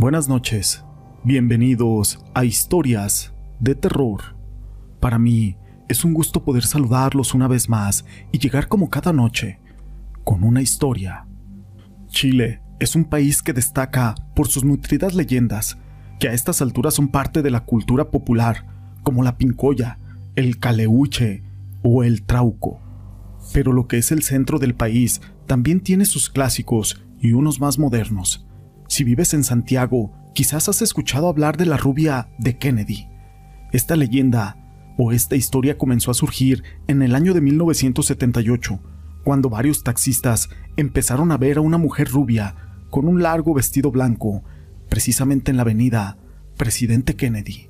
Buenas noches, bienvenidos a Historias de Terror. Para mí es un gusto poder saludarlos una vez más y llegar como cada noche con una historia. Chile es un país que destaca por sus nutridas leyendas, que a estas alturas son parte de la cultura popular, como la pincoya, el caleuche o el trauco. Pero lo que es el centro del país también tiene sus clásicos y unos más modernos. Si vives en Santiago, quizás has escuchado hablar de la rubia de Kennedy. Esta leyenda o esta historia comenzó a surgir en el año de 1978, cuando varios taxistas empezaron a ver a una mujer rubia con un largo vestido blanco, precisamente en la avenida Presidente Kennedy.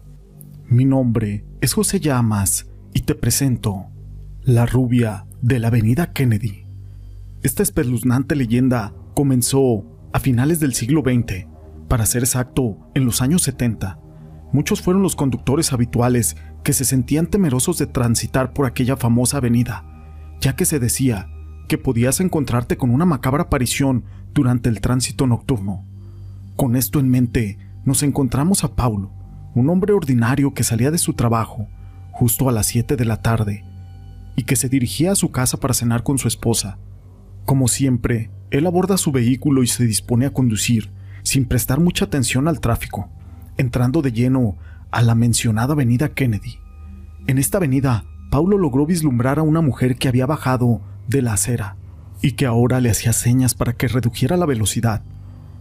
Mi nombre es José Llamas y te presento la rubia de la avenida Kennedy. Esta espeluznante leyenda comenzó a finales del siglo XX, para ser exacto, en los años 70. Muchos fueron los conductores habituales que se sentían temerosos de transitar por aquella famosa avenida, ya que se decía que podías encontrarte con una macabra aparición durante el tránsito nocturno. Con esto en mente, nos encontramos a Paulo, un hombre ordinario que salía de su trabajo justo a las 7 de la tarde y que se dirigía a su casa para cenar con su esposa. Como siempre, él aborda su vehículo y se dispone a conducir, sin prestar mucha atención al tráfico, entrando de lleno a la mencionada avenida Kennedy. En esta avenida, Paulo logró vislumbrar a una mujer que había bajado de la acera y que ahora le hacía señas para que redujera la velocidad.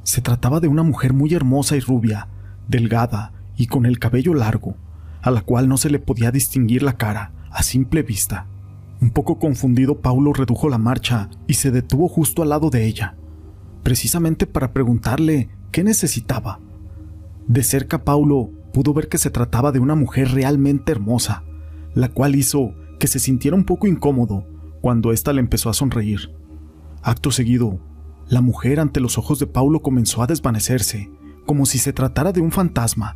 Se trataba de una mujer muy hermosa y rubia, delgada y con el cabello largo, a la cual no se le podía distinguir la cara a simple vista. Un poco confundido, Paulo redujo la marcha y se detuvo justo al lado de ella, precisamente para preguntarle qué necesitaba. De cerca, Paulo pudo ver que se trataba de una mujer realmente hermosa, la cual hizo que se sintiera un poco incómodo cuando ésta le empezó a sonreír. Acto seguido, la mujer ante los ojos de Paulo comenzó a desvanecerse, como si se tratara de un fantasma,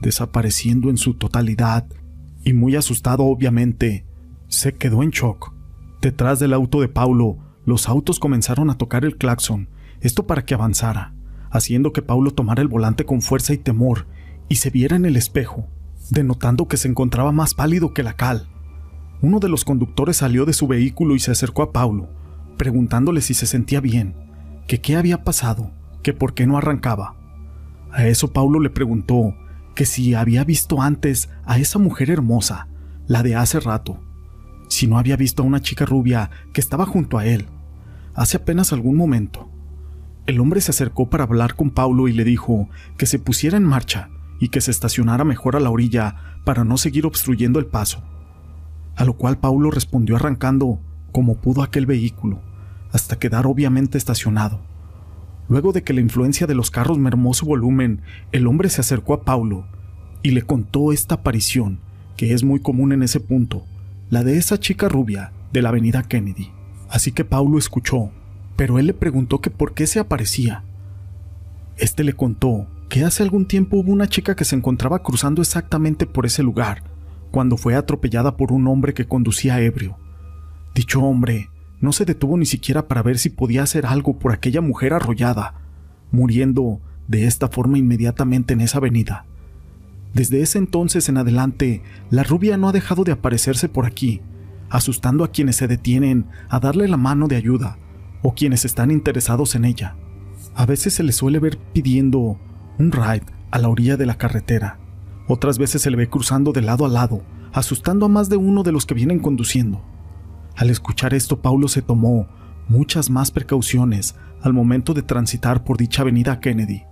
desapareciendo en su totalidad, y muy asustado obviamente, se quedó en shock. Detrás del auto de Paulo, los autos comenzaron a tocar el claxon, esto para que avanzara, haciendo que Paulo tomara el volante con fuerza y temor y se viera en el espejo, denotando que se encontraba más pálido que la cal. Uno de los conductores salió de su vehículo y se acercó a Paulo, preguntándole si se sentía bien, que qué había pasado, que por qué no arrancaba. A eso Paulo le preguntó que si había visto antes a esa mujer hermosa, la de hace rato, si no había visto a una chica rubia que estaba junto a él, hace apenas algún momento. El hombre se acercó para hablar con Paulo y le dijo que se pusiera en marcha y que se estacionara mejor a la orilla para no seguir obstruyendo el paso. A lo cual Paulo respondió arrancando como pudo aquel vehículo, hasta quedar obviamente estacionado. Luego de que la influencia de los carros mermó su volumen, el hombre se acercó a Paulo y le contó esta aparición, que es muy común en ese punto, la de esa chica rubia de la avenida Kennedy. Así que Paulo escuchó, pero él le preguntó que por qué se aparecía. Este le contó que hace algún tiempo hubo una chica que se encontraba cruzando exactamente por ese lugar, cuando fue atropellada por un hombre que conducía ebrio. Dicho hombre no se detuvo ni siquiera para ver si podía hacer algo por aquella mujer arrollada, muriendo de esta forma inmediatamente en esa avenida. Desde ese entonces en adelante, la rubia no ha dejado de aparecerse por aquí, asustando a quienes se detienen a darle la mano de ayuda o quienes están interesados en ella. A veces se le suele ver pidiendo un ride a la orilla de la carretera. Otras veces se le ve cruzando de lado a lado, asustando a más de uno de los que vienen conduciendo. Al escuchar esto, Paulo se tomó muchas más precauciones al momento de transitar por dicha avenida Kennedy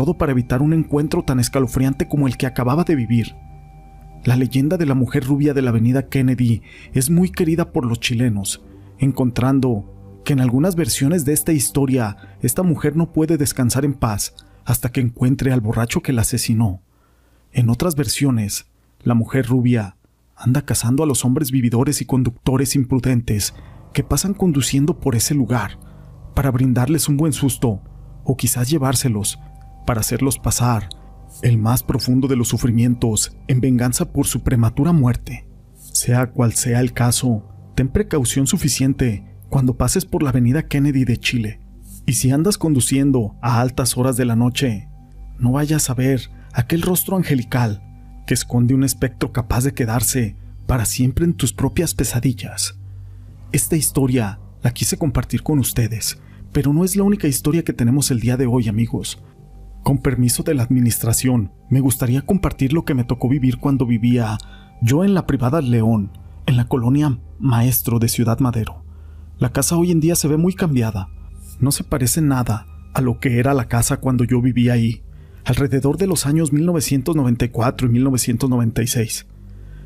todo para evitar un encuentro tan escalofriante como el que acababa de vivir. La leyenda de la mujer rubia de la avenida Kennedy es muy querida por los chilenos, encontrando que en algunas versiones de esta historia esta mujer no puede descansar en paz hasta que encuentre al borracho que la asesinó. En otras versiones, la mujer rubia anda cazando a los hombres vividores y conductores imprudentes que pasan conduciendo por ese lugar para brindarles un buen susto o quizás llevárselos para hacerlos pasar el más profundo de los sufrimientos en venganza por su prematura muerte. Sea cual sea el caso, ten precaución suficiente cuando pases por la avenida Kennedy de Chile. Y si andas conduciendo a altas horas de la noche, No vayas a ver aquel rostro angelical que esconde un espectro capaz de quedarse para siempre en tus propias pesadillas. Esta historia la quise compartir con ustedes, pero no es la única historia que tenemos el día de hoy, amigos. Con permiso de la administración, me gustaría compartir lo que me tocó vivir cuando vivía yo en la privada León, en la colonia Maestro de Ciudad Madero. La casa hoy en día se ve muy cambiada. No se parece nada a lo que era la casa cuando yo vivía ahí, alrededor de los años 1994 y 1996.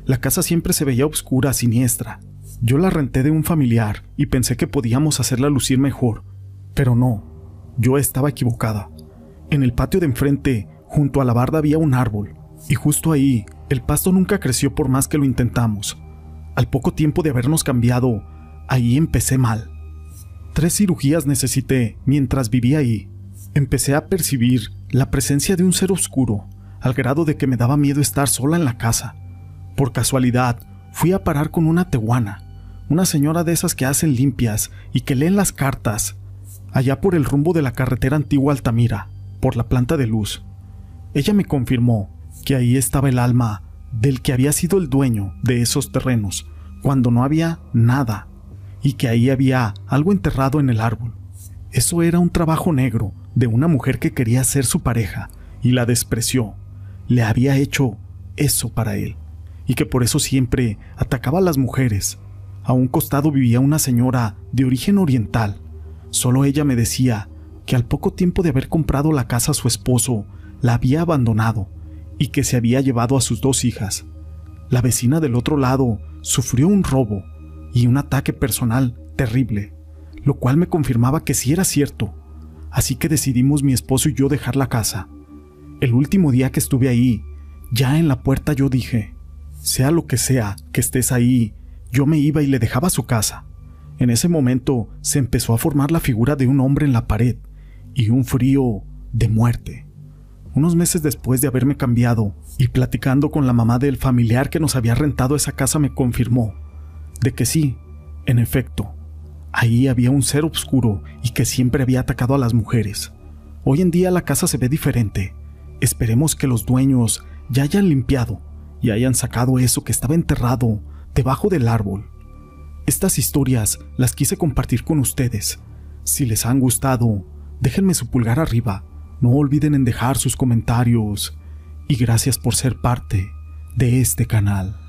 La casa siempre se veía oscura, siniestra. Yo la renté de un familiar y pensé que podíamos hacerla lucir mejor, pero no, yo estaba equivocada. En el patio de enfrente, junto a la barda había un árbol, y justo ahí, el pasto nunca creció por más que lo intentamos. Al poco tiempo de habernos cambiado, ahí empecé mal. Tres cirugías necesité mientras vivía ahí. Empecé a percibir la presencia de un ser oscuro, al grado de que me daba miedo estar sola en la casa. Por casualidad, fui a parar con una tehuana, una señora de esas que hacen limpias y que leen las cartas, allá por el rumbo de la carretera antigua Altamira, por la planta de luz. Ella me confirmó que ahí estaba el alma del que había sido el dueño de esos terrenos, cuando no había nada, y que ahí había algo enterrado en el árbol. Eso era un trabajo negro de una mujer que quería ser su pareja y la despreció. Le había hecho eso para él y que por eso siempre atacaba a las mujeres. A un costado vivía una señora de origen oriental. Solo ella me decía que al poco tiempo de haber comprado la casa su esposo la había abandonado y que se había llevado a sus dos hijas. La vecina del otro lado sufrió un robo y un ataque personal terrible, lo cual me confirmaba que sí era cierto. Así que decidimos mi esposo y yo dejar la casa. El último día que estuve ahí, ya en la puerta yo dije, sea lo que sea que estés ahí, yo me iba y le dejaba su casa. En ese momento se empezó a formar la figura de un hombre en la pared y un frío de muerte. Unos meses después de haberme cambiado y platicando con la mamá del familiar que nos había rentado esa casa me confirmó de que sí, en efecto, ahí había un ser oscuro y que siempre había atacado a las mujeres. Hoy en día la casa se ve diferente. Esperemos que los dueños ya hayan limpiado y hayan sacado eso que estaba enterrado debajo del árbol. Estas historias las quise compartir con ustedes. Si les han gustado, déjenme su pulgar arriba. No olviden en dejar sus comentarios. Y gracias por ser parte de este canal.